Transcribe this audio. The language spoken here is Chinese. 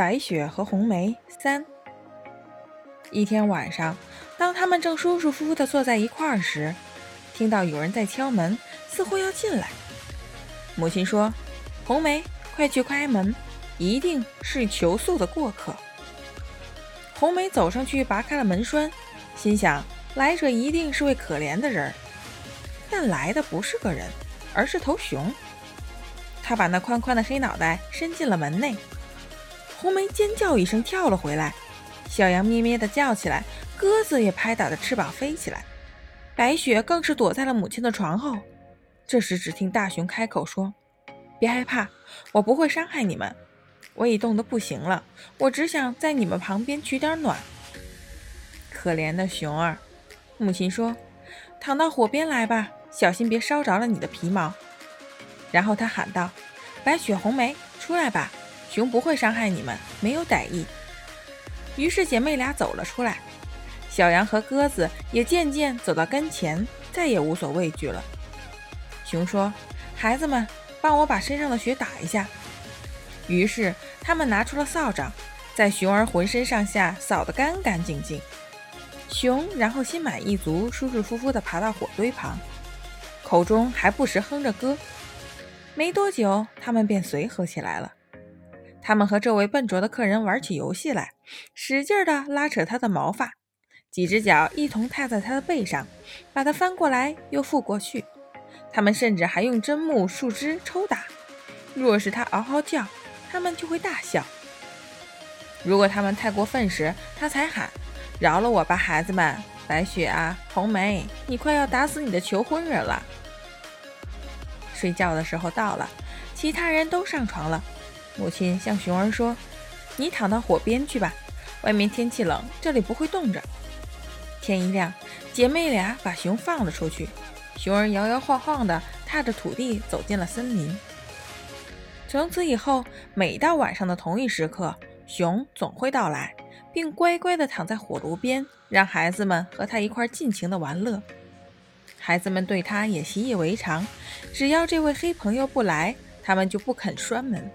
白雪和红梅三。一天晚上，当他们正舒舒服服地坐在一块儿时，听到有人在敲门，似乎要进来。母亲说：“红梅，快去开门，一定是求宿的过客。”红梅走上去拔开了门栓，心想：来者一定是位可怜的人。但来的不是个人，而是头熊。他把那宽宽的黑脑袋伸进了门内。红梅尖叫一声，跳了回来。小羊咩咩地叫起来，鸽子也拍打着翅膀飞起来，白雪更是躲在了母亲的床后。这时，只听大熊开口说：“别害怕，我不会伤害你们。我已冻得不行了，我只想在你们旁边取点暖。”可怜的熊儿，母亲说：“躺到火边来吧，小心别烧着了你的皮毛。”然后她喊道：“白雪、红梅，出来吧，熊不会伤害你们，没有歹意。”于是姐妹俩走了出来，小羊和鸽子也渐渐走到跟前，再也无所畏惧了。熊说：“孩子们，帮我把身上的雪打一下。”于是他们拿出了扫帚，在熊儿浑身上下扫得干干净净。熊然后心满意足、舒舒服服地爬到火堆旁，口中还不时哼着歌。没多久，他们便随和起来了。他们和这位笨拙的客人玩起游戏来，使劲地拉扯他的毛发，几只脚一同踏在他的背上，把他翻过来又覆过去。他们甚至还用针木树枝抽打。若是他嗷嗷叫，他们就会大笑；如果他们太过分时，他才喊：“饶了我吧，孩子们！白雪啊，红梅，你快要打死你的求婚人了。”睡觉的时候到了，其他人都上床了。母亲向熊儿说：“你躺到火边去吧，外面天气冷，这里不会冻着。”天一亮，姐妹俩把熊放了出去。熊儿摇摇晃晃地踏着土地走进了森林。从此以后，每到晚上的同一时刻，熊总会到来，并乖乖地躺在火炉边，让孩子们和他一块尽情地玩乐。孩子们对他也习以为常，只要这位黑朋友不来，他们就不肯拴门。